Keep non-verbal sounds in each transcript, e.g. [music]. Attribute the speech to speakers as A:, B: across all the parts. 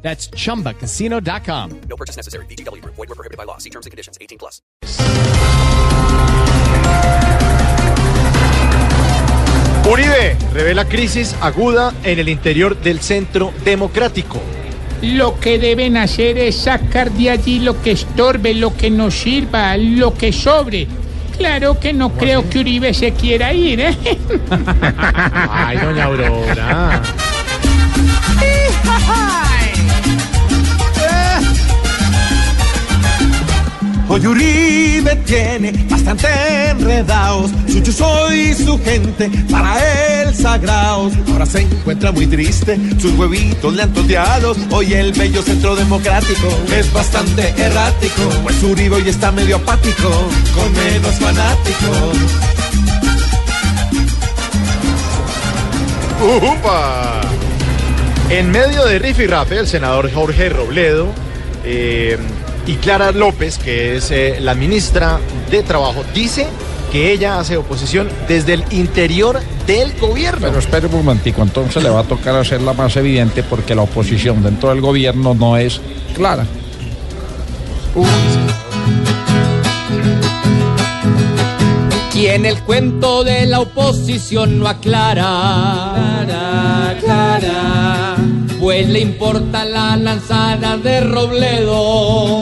A: That's chumbacasino.com.
B: No purchase necessary. BGW. Void were prohibited by law. See terms and conditions. 18 plus.
C: Uribe revela crisis aguda en el interior del centro democrático.
D: Lo que deben hacer es sacar de allí lo que estorbe, lo que nos sirva, lo que sobre. Claro que no creo que Uribe se quiera ir, ¿eh? [laughs]
C: Ay, doña Aurora. [laughs]
E: Hoy Uribe tiene bastante enredados. Suyo soy su gente, para él sagrados. Ahora se encuentra muy triste, sus huevitos le han toteado. Hoy el bello centro democrático es bastante errático. Pues Uribe hoy está medio apático, con menos fanáticos.
C: ¡Upa! En medio de Riff y Rafe, el senador Jorge Robledo eh, y Clara López, que es eh, la ministra de Trabajo, dice que ella hace oposición desde el interior del gobierno.
F: Pero espere un momentico, entonces le va a tocar hacerla más evidente porque la oposición dentro del gobierno no es clara.
G: Quien el cuento de la oposición no aclara. Clara, clara. Pues le importa la lanzada de Robledo.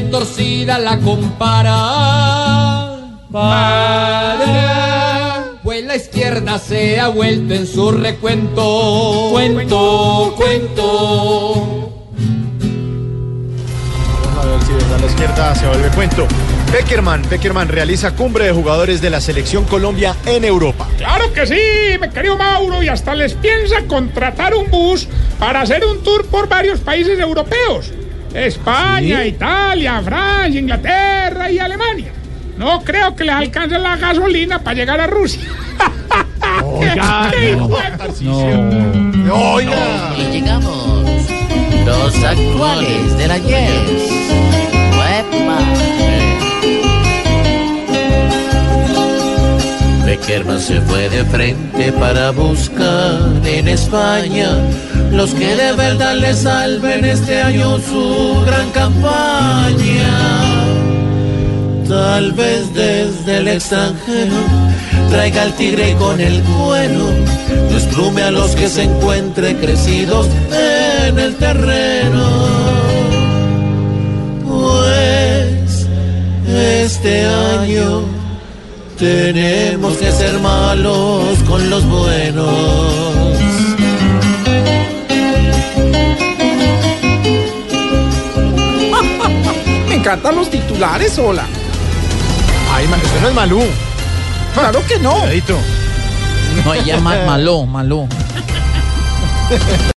G: De torcida la compara. Para. Pues la izquierda se ha vuelto en su recuento. Cuento, cuento.
C: Vamos a ver si desde la izquierda se vuelve cuento. Beckerman, Beckerman realiza cumbre de jugadores de la selección Colombia en Europa.
D: Claro que sí, mi querido Mauro, y hasta les piensa contratar un bus para hacer un tour por varios países europeos. España, Italia, Francia, Inglaterra y Alemania. No creo que les alcance la gasolina para llegar a Rusia. [laughs]
C: Oiga,
D: ¡Qué
C: no,
D: de-.
C: Oiga.
H: Y llegamos los actuales del ayer. ¡Uepa! Beckerman se fue de frente para buscar en España los que de verdad le salven este año su gran campaña. Tal vez desde el extranjero traiga al tigre con el cuero, desplume a los que se encuentre crecidos en el terreno. Pues este año tenemos que ser malos con los buenos.
F: Me encantan los titulares, hola.
C: Ay, man, usted no es Malú.
F: Claro que no.
C: Cuidadito.
H: No, ella es maló, maló.